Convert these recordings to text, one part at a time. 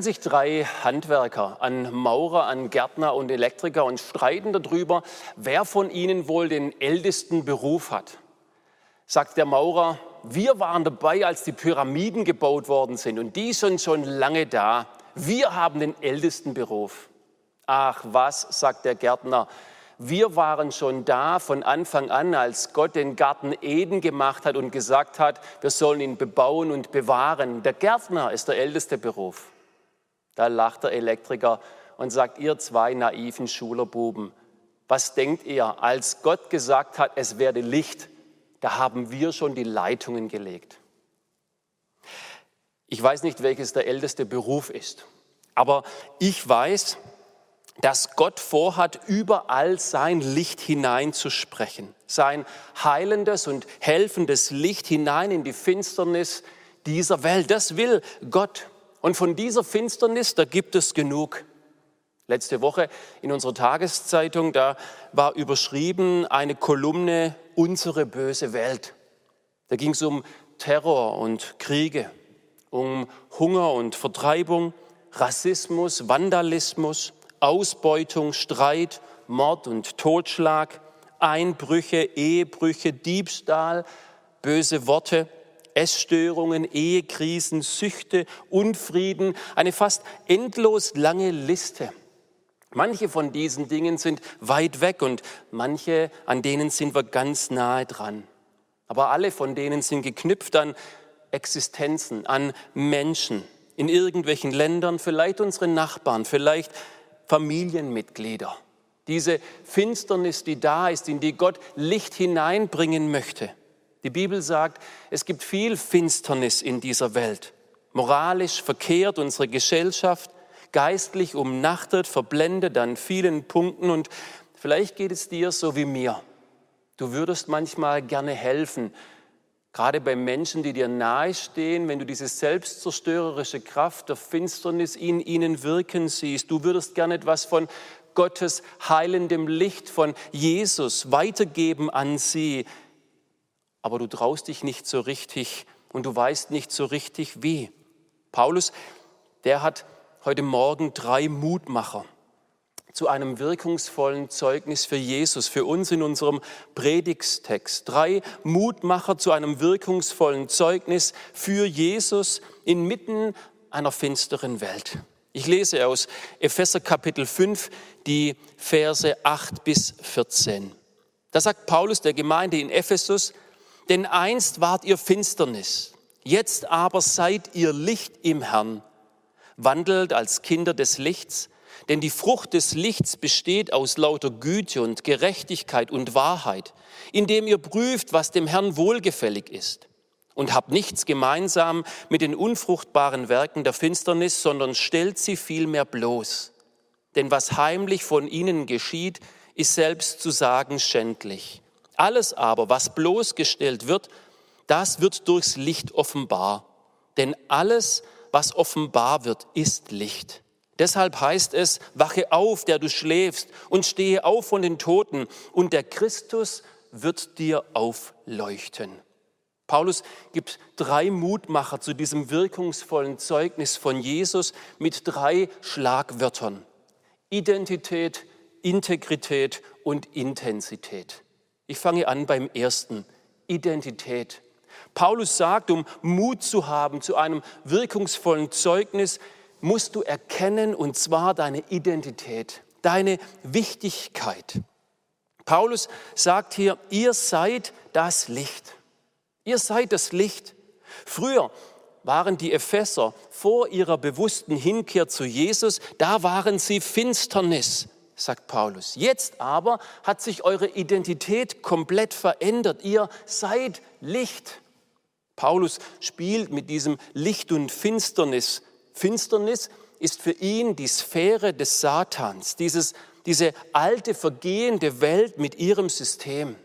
Treffen sich drei Handwerker, an Maurer, an Gärtner und Elektriker und streiten darüber, wer von ihnen wohl den ältesten Beruf hat. Sagt der Maurer, wir waren dabei, als die Pyramiden gebaut worden sind und die sind schon lange da. Wir haben den ältesten Beruf. Ach was, sagt der Gärtner, wir waren schon da von Anfang an, als Gott den Garten Eden gemacht hat und gesagt hat, wir sollen ihn bebauen und bewahren. Der Gärtner ist der älteste Beruf. Da lacht der Elektriker und sagt, ihr zwei naiven Schulerbuben, was denkt ihr, als Gott gesagt hat, es werde Licht, da haben wir schon die Leitungen gelegt. Ich weiß nicht, welches der älteste Beruf ist, aber ich weiß, dass Gott vorhat, überall sein Licht hineinzusprechen, sein heilendes und helfendes Licht hinein in die Finsternis dieser Welt. Das will Gott. Und von dieser Finsternis, da gibt es genug. Letzte Woche in unserer Tageszeitung, da war überschrieben eine Kolumne Unsere böse Welt. Da ging es um Terror und Kriege, um Hunger und Vertreibung, Rassismus, Vandalismus, Ausbeutung, Streit, Mord und Totschlag, Einbrüche, Ehebrüche, Diebstahl, böse Worte. Essstörungen, Ehekrisen, Süchte, Unfrieden, eine fast endlos lange Liste. Manche von diesen Dingen sind weit weg und manche, an denen sind wir ganz nahe dran. Aber alle von denen sind geknüpft an Existenzen, an Menschen in irgendwelchen Ländern, vielleicht unsere Nachbarn, vielleicht Familienmitglieder. Diese Finsternis, die da ist, in die Gott Licht hineinbringen möchte. Die Bibel sagt, es gibt viel Finsternis in dieser Welt. Moralisch verkehrt unsere Gesellschaft, geistlich umnachtet, verblendet an vielen Punkten und vielleicht geht es dir so wie mir. Du würdest manchmal gerne helfen, gerade bei Menschen, die dir nahestehen, wenn du diese selbstzerstörerische Kraft der Finsternis in ihnen wirken siehst. Du würdest gerne etwas von Gottes heilendem Licht, von Jesus weitergeben an sie aber du traust dich nicht so richtig und du weißt nicht so richtig wie. Paulus, der hat heute Morgen drei Mutmacher zu einem wirkungsvollen Zeugnis für Jesus, für uns in unserem Predigstext. Drei Mutmacher zu einem wirkungsvollen Zeugnis für Jesus inmitten einer finsteren Welt. Ich lese aus Epheser Kapitel 5 die Verse 8 bis 14. Da sagt Paulus der Gemeinde in Ephesus, denn einst wart ihr Finsternis, jetzt aber seid ihr Licht im Herrn. Wandelt als Kinder des Lichts, denn die Frucht des Lichts besteht aus lauter Güte und Gerechtigkeit und Wahrheit, indem ihr prüft, was dem Herrn wohlgefällig ist. Und habt nichts gemeinsam mit den unfruchtbaren Werken der Finsternis, sondern stellt sie vielmehr bloß. Denn was heimlich von ihnen geschieht, ist selbst zu sagen schändlich. Alles aber, was bloßgestellt wird, das wird durchs Licht offenbar. Denn alles, was offenbar wird, ist Licht. Deshalb heißt es, wache auf, der du schläfst, und stehe auf von den Toten, und der Christus wird dir aufleuchten. Paulus gibt drei Mutmacher zu diesem wirkungsvollen Zeugnis von Jesus mit drei Schlagwörtern. Identität, Integrität und Intensität. Ich fange an beim ersten, Identität. Paulus sagt, um Mut zu haben zu einem wirkungsvollen Zeugnis, musst du erkennen, und zwar deine Identität, deine Wichtigkeit. Paulus sagt hier, ihr seid das Licht. Ihr seid das Licht. Früher waren die Epheser vor ihrer bewussten Hinkehr zu Jesus, da waren sie Finsternis sagt Paulus. Jetzt aber hat sich eure Identität komplett verändert. Ihr seid Licht. Paulus spielt mit diesem Licht und Finsternis. Finsternis ist für ihn die Sphäre des Satans, dieses, diese alte, vergehende Welt mit ihrem System.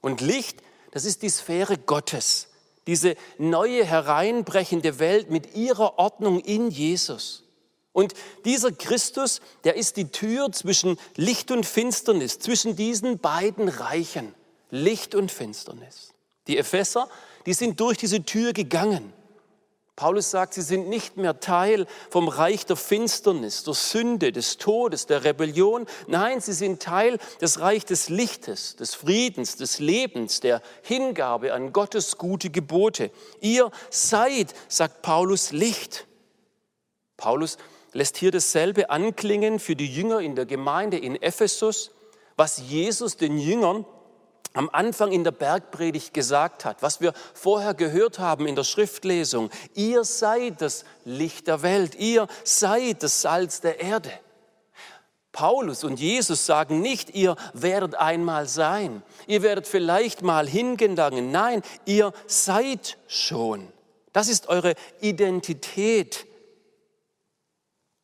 Und Licht, das ist die Sphäre Gottes, diese neue hereinbrechende Welt mit ihrer Ordnung in Jesus. Und dieser Christus, der ist die Tür zwischen Licht und Finsternis, zwischen diesen beiden Reichen, Licht und Finsternis. Die Epheser, die sind durch diese Tür gegangen. Paulus sagt, sie sind nicht mehr Teil vom Reich der Finsternis, der Sünde, des Todes, der Rebellion. Nein, sie sind Teil des Reich des Lichtes, des Friedens, des Lebens, der Hingabe an Gottes gute Gebote. Ihr seid, sagt Paulus, Licht. Paulus lässt hier dasselbe anklingen für die Jünger in der Gemeinde in Ephesus, was Jesus den Jüngern am Anfang in der Bergpredigt gesagt hat, was wir vorher gehört haben in der Schriftlesung. Ihr seid das Licht der Welt, ihr seid das Salz der Erde. Paulus und Jesus sagen nicht, ihr werdet einmal sein, ihr werdet vielleicht mal hingelangen. Nein, ihr seid schon. Das ist eure Identität.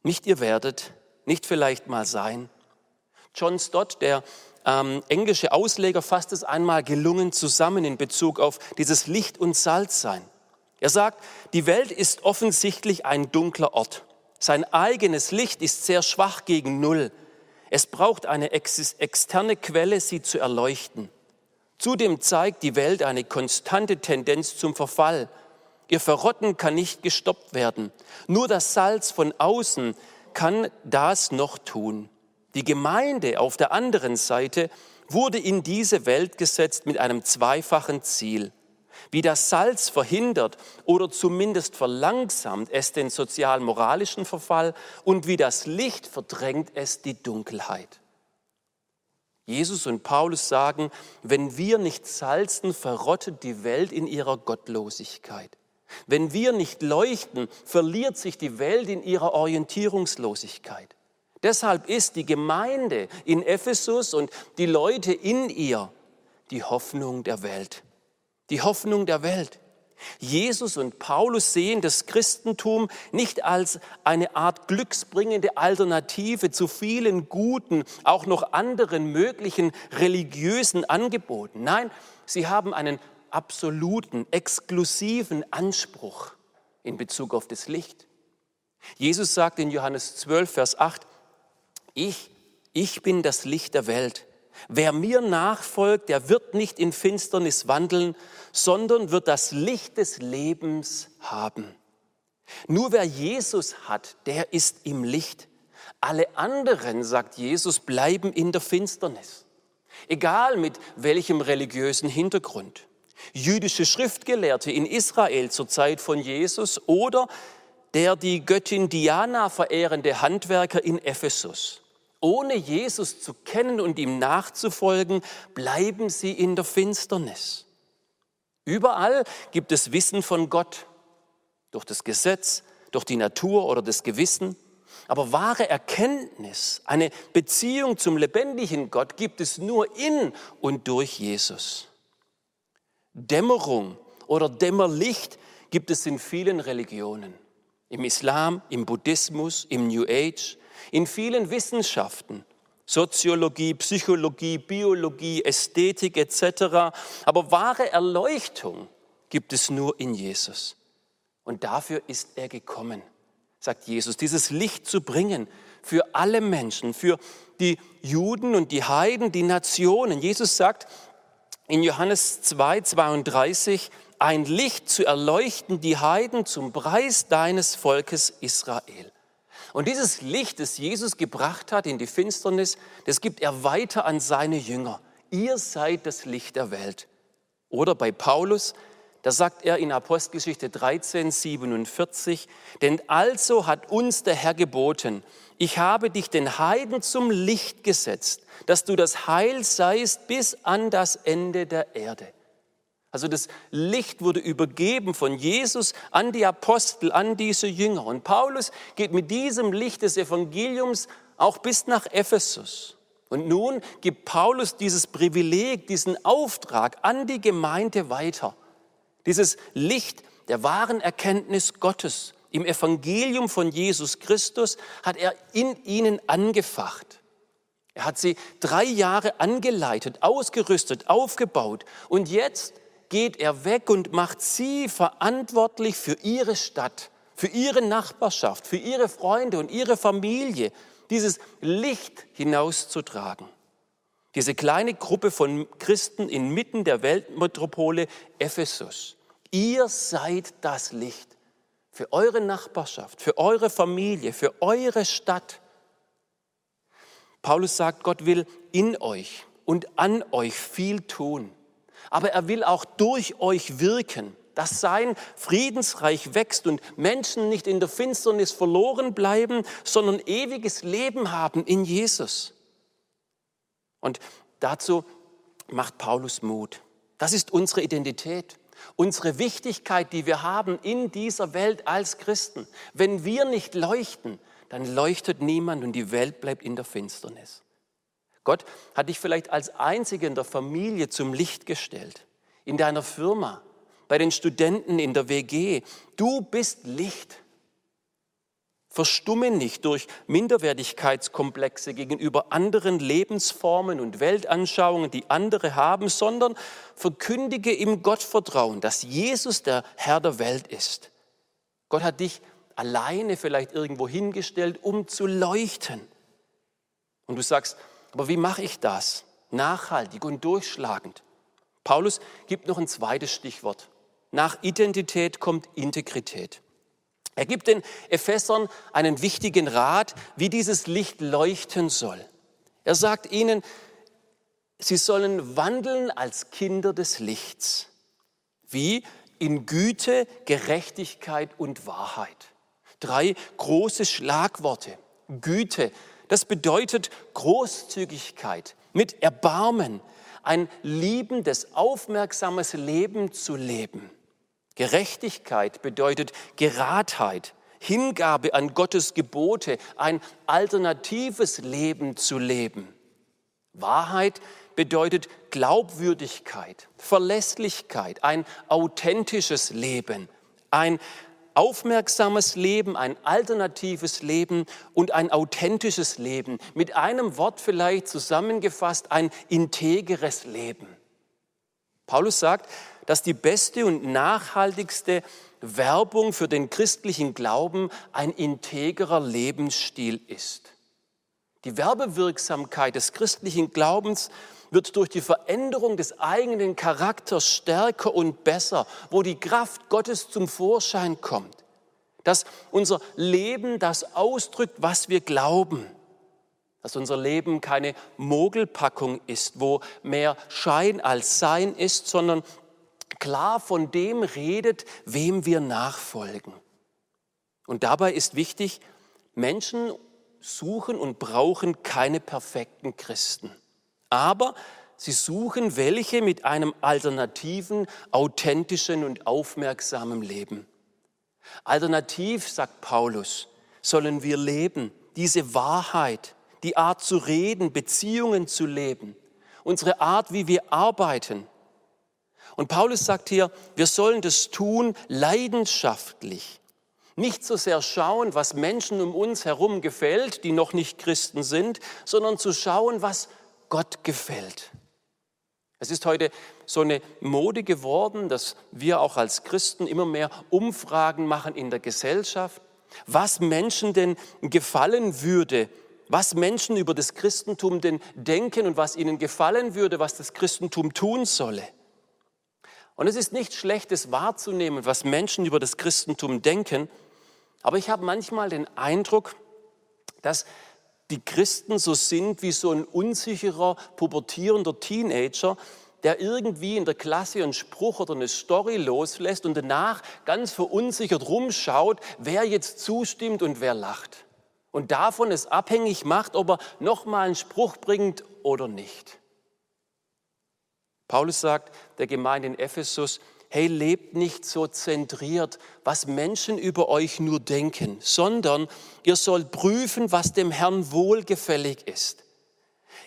Nicht ihr werdet, nicht vielleicht mal sein. John Stott, der ähm, englische Ausleger fasst es einmal gelungen zusammen in Bezug auf dieses Licht und Salzsein. Er sagt, die Welt ist offensichtlich ein dunkler Ort. Sein eigenes Licht ist sehr schwach gegen Null. Es braucht eine externe Quelle, sie zu erleuchten. Zudem zeigt die Welt eine konstante Tendenz zum Verfall. Ihr Verrotten kann nicht gestoppt werden. Nur das Salz von außen kann das noch tun. Die Gemeinde auf der anderen Seite wurde in diese Welt gesetzt mit einem zweifachen Ziel. Wie das Salz verhindert oder zumindest verlangsamt es den sozial-moralischen Verfall und wie das Licht verdrängt es die Dunkelheit. Jesus und Paulus sagen, wenn wir nicht salzen, verrottet die Welt in ihrer Gottlosigkeit. Wenn wir nicht leuchten, verliert sich die Welt in ihrer Orientierungslosigkeit. Deshalb ist die Gemeinde in Ephesus und die Leute in ihr die Hoffnung der Welt. Die Hoffnung der Welt. Jesus und Paulus sehen das Christentum nicht als eine Art glücksbringende Alternative zu vielen guten, auch noch anderen möglichen religiösen Angeboten. Nein, sie haben einen absoluten, exklusiven Anspruch in Bezug auf das Licht. Jesus sagt in Johannes 12, Vers 8, ich, ich bin das Licht der Welt. Wer mir nachfolgt, der wird nicht in Finsternis wandeln, sondern wird das Licht des Lebens haben. Nur wer Jesus hat, der ist im Licht. Alle anderen, sagt Jesus, bleiben in der Finsternis. Egal mit welchem religiösen Hintergrund. Jüdische Schriftgelehrte in Israel zur Zeit von Jesus oder der die Göttin Diana verehrende Handwerker in Ephesus. Ohne Jesus zu kennen und ihm nachzufolgen, bleiben sie in der Finsternis. Überall gibt es Wissen von Gott, durch das Gesetz, durch die Natur oder das Gewissen. Aber wahre Erkenntnis, eine Beziehung zum lebendigen Gott gibt es nur in und durch Jesus. Dämmerung oder Dämmerlicht gibt es in vielen Religionen. Im Islam, im Buddhismus, im New Age, in vielen Wissenschaften, Soziologie, Psychologie, Biologie, Ästhetik etc. Aber wahre Erleuchtung gibt es nur in Jesus. Und dafür ist er gekommen, sagt Jesus, dieses Licht zu bringen für alle Menschen, für die Juden und die Heiden, die Nationen. Jesus sagt in Johannes 2, 32, ein Licht zu erleuchten die Heiden zum Preis deines Volkes Israel. Und dieses Licht, das Jesus gebracht hat in die Finsternis, das gibt er weiter an seine Jünger. Ihr seid das Licht der Welt. Oder bei Paulus, da sagt er in Apostelgeschichte 13, 47, denn also hat uns der Herr geboten, ich habe dich den Heiden zum Licht gesetzt, dass du das Heil seist bis an das Ende der Erde. Also das Licht wurde übergeben von Jesus an die Apostel, an diese Jünger. Und Paulus geht mit diesem Licht des Evangeliums auch bis nach Ephesus. Und nun gibt Paulus dieses Privileg, diesen Auftrag an die Gemeinde weiter, Dieses Licht der wahren Erkenntnis Gottes im Evangelium von Jesus Christus hat er in ihnen angefacht. Er hat sie drei Jahre angeleitet, ausgerüstet, aufgebaut und jetzt geht er weg und macht sie verantwortlich für ihre Stadt, für ihre Nachbarschaft, für ihre Freunde und ihre Familie, dieses Licht hinauszutragen. Diese kleine Gruppe von Christen inmitten der Weltmetropole Ephesus. Ihr seid das Licht für eure Nachbarschaft, für eure Familie, für eure Stadt. Paulus sagt, Gott will in euch und an euch viel tun, aber er will auch durch euch wirken, dass sein Friedensreich wächst und Menschen nicht in der Finsternis verloren bleiben, sondern ewiges Leben haben in Jesus. Und dazu macht Paulus Mut. Das ist unsere Identität unsere Wichtigkeit, die wir haben in dieser Welt als Christen. Wenn wir nicht leuchten, dann leuchtet niemand und die Welt bleibt in der Finsternis. Gott hat dich vielleicht als Einziger in der Familie zum Licht gestellt, in deiner Firma, bei den Studenten in der WG. Du bist Licht. Verstumme nicht durch Minderwertigkeitskomplexe gegenüber anderen Lebensformen und Weltanschauungen, die andere haben, sondern verkündige im Gottvertrauen, dass Jesus der Herr der Welt ist. Gott hat dich alleine vielleicht irgendwo hingestellt, um zu leuchten. Und du sagst, aber wie mache ich das? Nachhaltig und durchschlagend. Paulus gibt noch ein zweites Stichwort. Nach Identität kommt Integrität. Er gibt den Ephesern einen wichtigen Rat, wie dieses Licht leuchten soll. Er sagt ihnen, sie sollen wandeln als Kinder des Lichts. Wie? In Güte, Gerechtigkeit und Wahrheit. Drei große Schlagworte. Güte, das bedeutet Großzügigkeit mit Erbarmen, ein liebendes, aufmerksames Leben zu leben. Gerechtigkeit bedeutet Geradheit, Hingabe an Gottes Gebote, ein alternatives Leben zu leben. Wahrheit bedeutet Glaubwürdigkeit, Verlässlichkeit, ein authentisches Leben, ein aufmerksames Leben, ein alternatives Leben und ein authentisches Leben. Mit einem Wort vielleicht zusammengefasst, ein integeres Leben. Paulus sagt, dass die beste und nachhaltigste Werbung für den christlichen Glauben ein integrer Lebensstil ist. Die Werbewirksamkeit des christlichen Glaubens wird durch die Veränderung des eigenen Charakters stärker und besser, wo die Kraft Gottes zum Vorschein kommt. Dass unser Leben das ausdrückt, was wir glauben. Dass unser Leben keine Mogelpackung ist, wo mehr Schein als Sein ist, sondern klar von dem redet, wem wir nachfolgen. Und dabei ist wichtig, Menschen suchen und brauchen keine perfekten Christen. Aber sie suchen welche mit einem alternativen, authentischen und aufmerksamen Leben. Alternativ, sagt Paulus, sollen wir leben, diese Wahrheit, die Art zu reden, Beziehungen zu leben, unsere Art, wie wir arbeiten, und Paulus sagt hier, wir sollen das tun leidenschaftlich. Nicht so sehr schauen, was Menschen um uns herum gefällt, die noch nicht Christen sind, sondern zu schauen, was Gott gefällt. Es ist heute so eine Mode geworden, dass wir auch als Christen immer mehr Umfragen machen in der Gesellschaft, was Menschen denn gefallen würde, was Menschen über das Christentum denn denken und was ihnen gefallen würde, was das Christentum tun solle. Und es ist nicht schlechtes wahrzunehmen, was Menschen über das Christentum denken, aber ich habe manchmal den Eindruck, dass die Christen so sind wie so ein unsicherer, pubertierender Teenager, der irgendwie in der Klasse einen Spruch oder eine Story loslässt und danach ganz verunsichert rumschaut, wer jetzt zustimmt und wer lacht. Und davon es abhängig macht, ob er nochmal einen Spruch bringt oder nicht. Paulus sagt der Gemeinde in Ephesus, hey, lebt nicht so zentriert, was Menschen über euch nur denken, sondern ihr sollt prüfen, was dem Herrn wohlgefällig ist.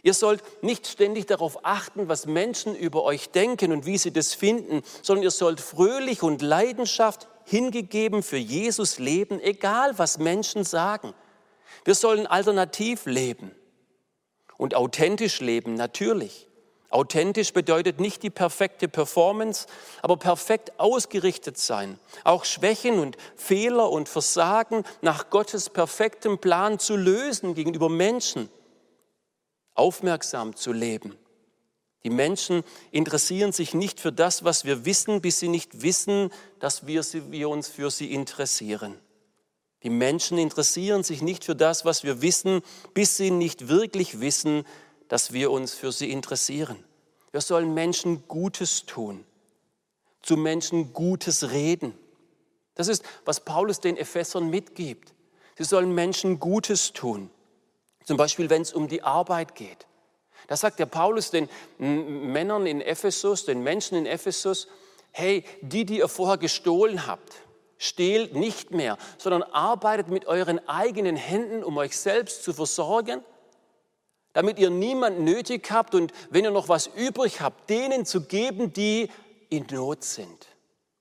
Ihr sollt nicht ständig darauf achten, was Menschen über euch denken und wie sie das finden, sondern ihr sollt fröhlich und Leidenschaft hingegeben für Jesus leben, egal was Menschen sagen. Wir sollen alternativ leben und authentisch leben, natürlich. Authentisch bedeutet nicht die perfekte Performance, aber perfekt ausgerichtet sein. Auch Schwächen und Fehler und Versagen nach Gottes perfektem Plan zu lösen gegenüber Menschen. Aufmerksam zu leben. Die Menschen interessieren sich nicht für das, was wir wissen, bis sie nicht wissen, dass wir, wir uns für sie interessieren. Die Menschen interessieren sich nicht für das, was wir wissen, bis sie nicht wirklich wissen, dass wir uns für sie interessieren. Wir sollen Menschen Gutes tun, zu Menschen Gutes reden. Das ist, was Paulus den Ephesern mitgibt. Sie sollen Menschen Gutes tun. Zum Beispiel, wenn es um die Arbeit geht. Da sagt der Paulus den Männern in Ephesus, den Menschen in Ephesus, hey, die, die ihr vorher gestohlen habt, stehlt nicht mehr, sondern arbeitet mit euren eigenen Händen, um euch selbst zu versorgen damit ihr niemand nötig habt und wenn ihr noch was übrig habt, denen zu geben, die in Not sind.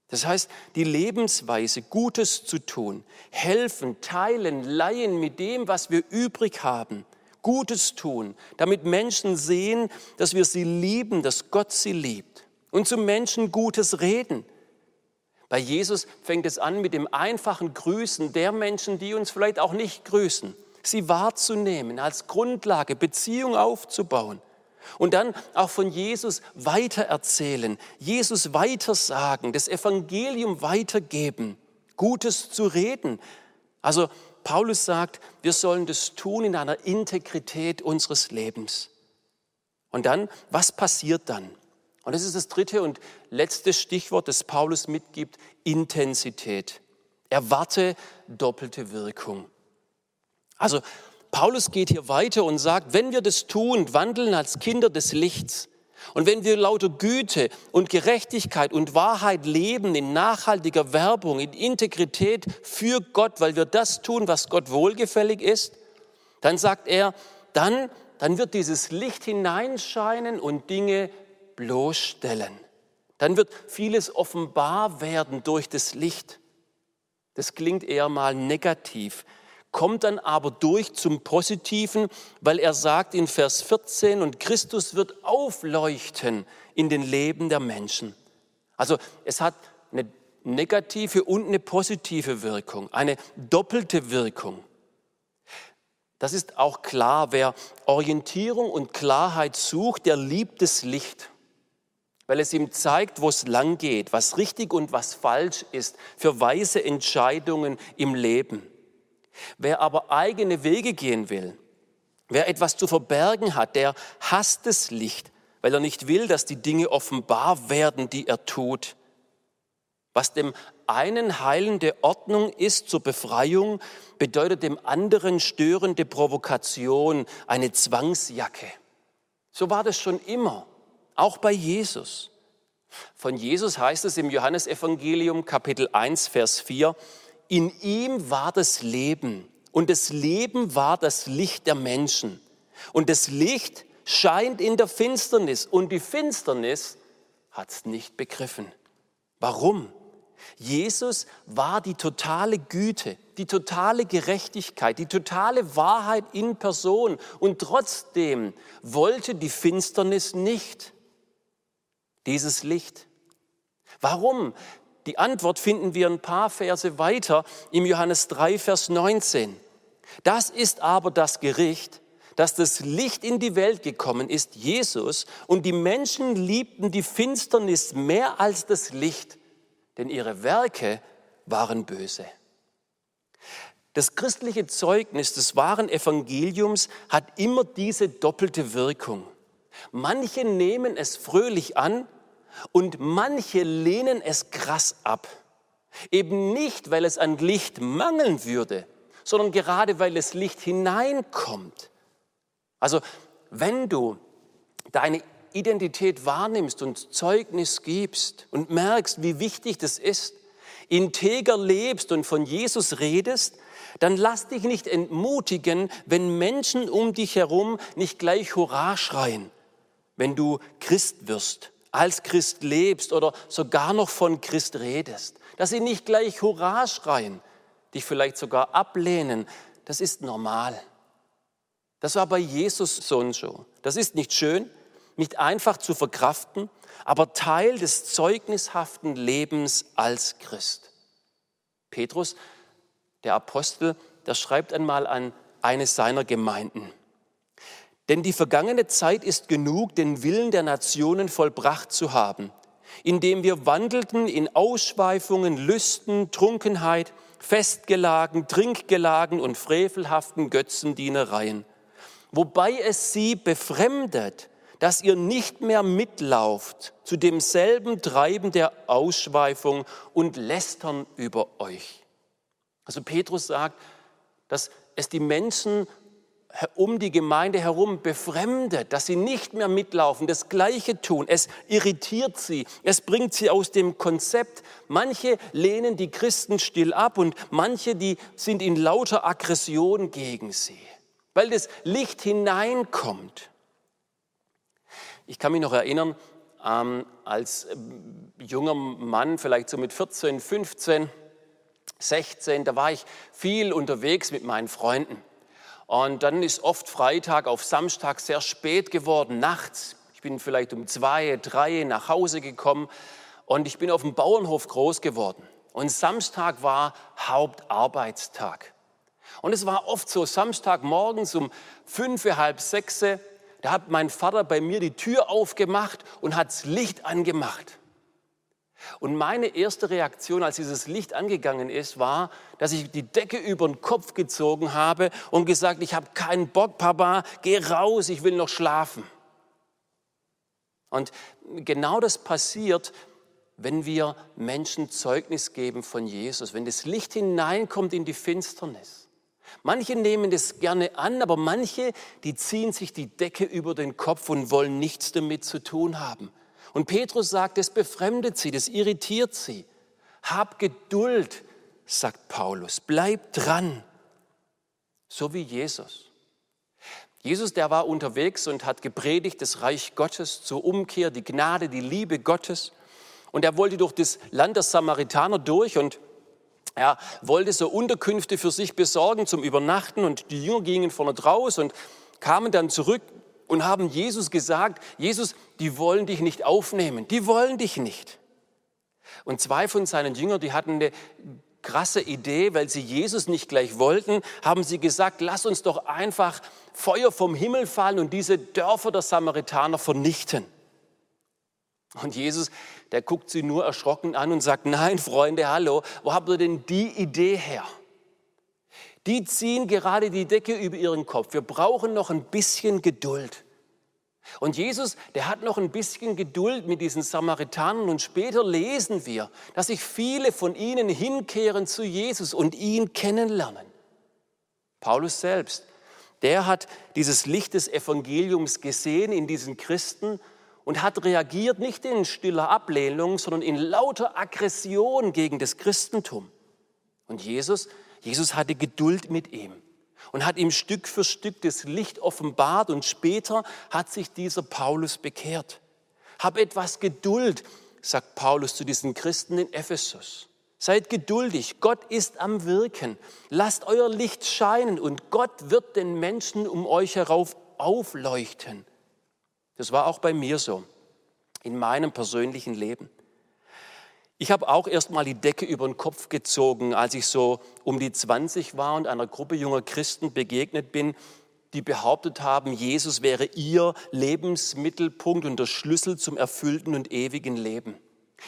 Das heißt, die Lebensweise, Gutes zu tun, helfen, teilen, leihen mit dem, was wir übrig haben, Gutes tun, damit Menschen sehen, dass wir sie lieben, dass Gott sie liebt. Und zu Menschen Gutes reden. Bei Jesus fängt es an mit dem einfachen Grüßen der Menschen, die uns vielleicht auch nicht grüßen sie wahrzunehmen, als Grundlage Beziehung aufzubauen. Und dann auch von Jesus weitererzählen, Jesus weitersagen, das Evangelium weitergeben, Gutes zu reden. Also Paulus sagt, wir sollen das tun in einer Integrität unseres Lebens. Und dann, was passiert dann? Und das ist das dritte und letzte Stichwort, das Paulus mitgibt, Intensität. Erwarte doppelte Wirkung. Also Paulus geht hier weiter und sagt, wenn wir das tun, wandeln als Kinder des Lichts, und wenn wir lauter Güte und Gerechtigkeit und Wahrheit leben in nachhaltiger Werbung, in Integrität für Gott, weil wir das tun, was Gott wohlgefällig ist, dann sagt er, dann, dann wird dieses Licht hineinscheinen und Dinge bloßstellen. Dann wird vieles offenbar werden durch das Licht. Das klingt eher mal negativ kommt dann aber durch zum Positiven, weil er sagt in Vers 14, und Christus wird aufleuchten in den Leben der Menschen. Also es hat eine negative und eine positive Wirkung, eine doppelte Wirkung. Das ist auch klar, wer Orientierung und Klarheit sucht, der liebt das Licht, weil es ihm zeigt, wo es lang geht, was richtig und was falsch ist für weise Entscheidungen im Leben. Wer aber eigene Wege gehen will, wer etwas zu verbergen hat, der hasst das Licht, weil er nicht will, dass die Dinge offenbar werden, die er tut. Was dem einen heilende Ordnung ist zur Befreiung, bedeutet dem anderen störende Provokation, eine Zwangsjacke. So war das schon immer, auch bei Jesus. Von Jesus heißt es im Johannesevangelium Kapitel 1, Vers 4, in ihm war das Leben und das Leben war das Licht der Menschen. Und das Licht scheint in der Finsternis und die Finsternis hat es nicht begriffen. Warum? Jesus war die totale Güte, die totale Gerechtigkeit, die totale Wahrheit in Person und trotzdem wollte die Finsternis nicht dieses Licht. Warum? Die Antwort finden wir ein paar Verse weiter im Johannes 3, Vers 19. Das ist aber das Gericht, dass das Licht in die Welt gekommen ist, Jesus, und die Menschen liebten die Finsternis mehr als das Licht, denn ihre Werke waren böse. Das christliche Zeugnis des wahren Evangeliums hat immer diese doppelte Wirkung. Manche nehmen es fröhlich an und manche lehnen es krass ab. Eben nicht, weil es an Licht mangeln würde, sondern gerade weil es Licht hineinkommt. Also wenn du deine Identität wahrnimmst und Zeugnis gibst und merkst, wie wichtig das ist, integer lebst und von Jesus redest, dann lass dich nicht entmutigen, wenn Menschen um dich herum nicht gleich Hurra schreien, wenn du Christ wirst, als Christ lebst oder sogar noch von Christ redest. Dass sie nicht gleich Hurra schreien, dich vielleicht sogar ablehnen, das ist normal. Das war bei Jesus so und so. Das ist nicht schön, nicht einfach zu verkraften, aber Teil des zeugnishaften Lebens als Christ. Petrus, der Apostel, der schreibt einmal an eine seiner Gemeinden. Denn die vergangene Zeit ist genug, den Willen der Nationen vollbracht zu haben, indem wir wandelten in Ausschweifungen, Lüsten, Trunkenheit, Festgelagen, Trinkgelagen und frevelhaften Götzendienereien. Wobei es sie befremdet, dass ihr nicht mehr mitlauft zu demselben Treiben der Ausschweifung und Lästern über euch. Also Petrus sagt, dass es die Menschen um die Gemeinde herum befremdet, dass sie nicht mehr mitlaufen, das Gleiche tun. Es irritiert sie, es bringt sie aus dem Konzept. Manche lehnen die Christen still ab und manche, die sind in lauter Aggression gegen sie, weil das Licht hineinkommt. Ich kann mich noch erinnern, ähm, als äh, junger Mann, vielleicht so mit 14, 15, 16, da war ich viel unterwegs mit meinen Freunden. Und dann ist oft Freitag auf Samstag sehr spät geworden, nachts. Ich bin vielleicht um zwei, drei nach Hause gekommen und ich bin auf dem Bauernhof groß geworden. Und Samstag war Hauptarbeitstag. Und es war oft so, Samstagmorgens um fünf, halb sechs, da hat mein Vater bei mir die Tür aufgemacht und hat das Licht angemacht. Und meine erste Reaktion, als dieses Licht angegangen ist, war, dass ich die Decke über den Kopf gezogen habe und gesagt, ich habe keinen Bock, Papa, geh raus, ich will noch schlafen. Und genau das passiert, wenn wir Menschen Zeugnis geben von Jesus, wenn das Licht hineinkommt in die Finsternis. Manche nehmen das gerne an, aber manche, die ziehen sich die Decke über den Kopf und wollen nichts damit zu tun haben. Und Petrus sagt, es befremdet sie, das irritiert sie. Hab Geduld, sagt Paulus, bleib dran, so wie Jesus. Jesus, der war unterwegs und hat gepredigt das Reich Gottes zur Umkehr, die Gnade, die Liebe Gottes. Und er wollte durch das Land der Samaritaner durch und er wollte so Unterkünfte für sich besorgen zum Übernachten und die Jünger gingen vorne draus und kamen dann zurück und haben Jesus gesagt, Jesus, die wollen dich nicht aufnehmen, die wollen dich nicht. Und zwei von seinen Jüngern, die hatten eine krasse Idee, weil sie Jesus nicht gleich wollten, haben sie gesagt, lass uns doch einfach Feuer vom Himmel fallen und diese Dörfer der Samaritaner vernichten. Und Jesus, der guckt sie nur erschrocken an und sagt, nein, Freunde, hallo, wo habt ihr denn die Idee her? Die ziehen gerade die Decke über ihren Kopf. Wir brauchen noch ein bisschen Geduld. Und Jesus, der hat noch ein bisschen Geduld mit diesen Samaritanern und später lesen wir, dass sich viele von ihnen hinkehren zu Jesus und ihn kennenlernen. Paulus selbst, der hat dieses Licht des Evangeliums gesehen in diesen Christen und hat reagiert nicht in stiller Ablehnung, sondern in lauter Aggression gegen das Christentum. Und Jesus, Jesus hatte Geduld mit ihm und hat ihm Stück für Stück das Licht offenbart und später hat sich dieser Paulus bekehrt. Hab etwas Geduld, sagt Paulus zu diesen Christen in Ephesus. Seid geduldig, Gott ist am Wirken. Lasst euer Licht scheinen und Gott wird den Menschen um euch herauf aufleuchten. Das war auch bei mir so, in meinem persönlichen Leben. Ich habe auch erst mal die Decke über den Kopf gezogen, als ich so um die 20 war und einer Gruppe junger Christen begegnet bin, die behauptet haben, Jesus wäre ihr Lebensmittelpunkt und der Schlüssel zum erfüllten und ewigen Leben.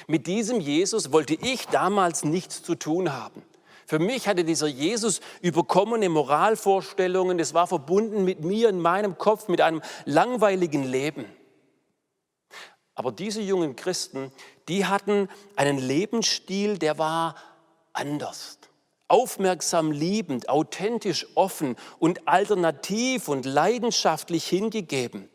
Mit diesem Jesus wollte ich damals nichts zu tun haben. Für mich hatte dieser Jesus überkommene Moralvorstellungen. Es war verbunden mit mir in meinem Kopf, mit einem langweiligen Leben. Aber diese jungen Christen, die hatten einen Lebensstil, der war anders. Aufmerksam liebend, authentisch offen und alternativ und leidenschaftlich hingegeben.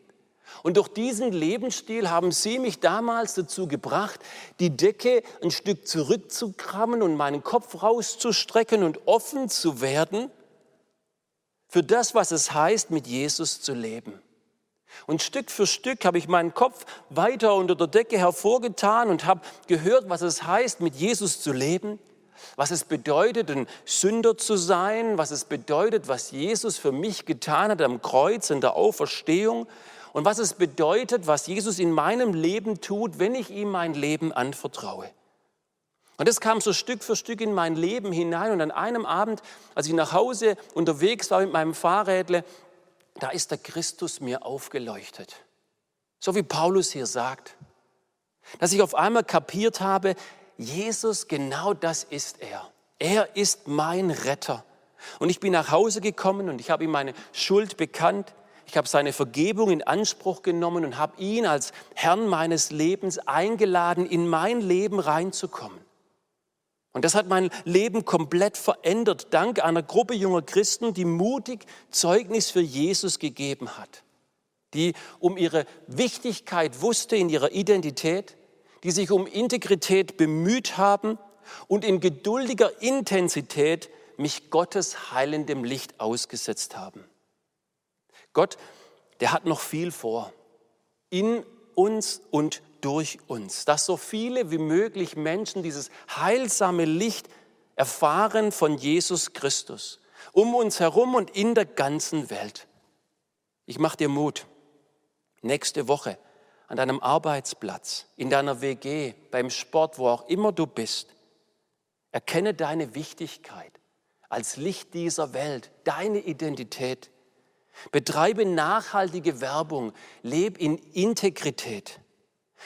Und durch diesen Lebensstil haben sie mich damals dazu gebracht, die Decke ein Stück zurückzukrammen und meinen Kopf rauszustrecken und offen zu werden für das, was es heißt, mit Jesus zu leben. Und Stück für Stück habe ich meinen Kopf weiter unter der Decke hervorgetan und habe gehört, was es heißt, mit Jesus zu leben, was es bedeutet, ein Sünder zu sein, was es bedeutet, was Jesus für mich getan hat am Kreuz in der Auferstehung und was es bedeutet, was Jesus in meinem Leben tut, wenn ich ihm mein Leben anvertraue. Und das kam so Stück für Stück in mein Leben hinein. Und an einem Abend, als ich nach Hause unterwegs war mit meinem Fahrrädle, da ist der Christus mir aufgeleuchtet. So wie Paulus hier sagt. Dass ich auf einmal kapiert habe, Jesus, genau das ist er. Er ist mein Retter. Und ich bin nach Hause gekommen und ich habe ihm meine Schuld bekannt. Ich habe seine Vergebung in Anspruch genommen und habe ihn als Herrn meines Lebens eingeladen, in mein Leben reinzukommen. Und das hat mein Leben komplett verändert, dank einer Gruppe junger Christen, die mutig Zeugnis für Jesus gegeben hat, die um ihre Wichtigkeit wusste in ihrer Identität, die sich um Integrität bemüht haben und in geduldiger Intensität mich Gottes heilendem Licht ausgesetzt haben. Gott, der hat noch viel vor, in uns und durch uns, dass so viele wie möglich Menschen dieses heilsame Licht erfahren von Jesus Christus, um uns herum und in der ganzen Welt. Ich mache dir Mut. Nächste Woche an deinem Arbeitsplatz, in deiner WG, beim Sport, wo auch immer du bist, erkenne deine Wichtigkeit als Licht dieser Welt, deine Identität. Betreibe nachhaltige Werbung, leb in Integrität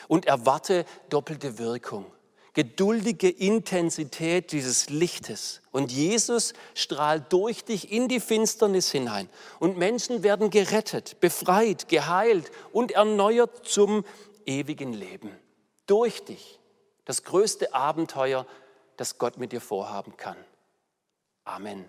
und erwarte doppelte Wirkung, geduldige Intensität dieses Lichtes. Und Jesus strahlt durch dich in die Finsternis hinein. Und Menschen werden gerettet, befreit, geheilt und erneuert zum ewigen Leben. Durch dich. Das größte Abenteuer, das Gott mit dir vorhaben kann. Amen.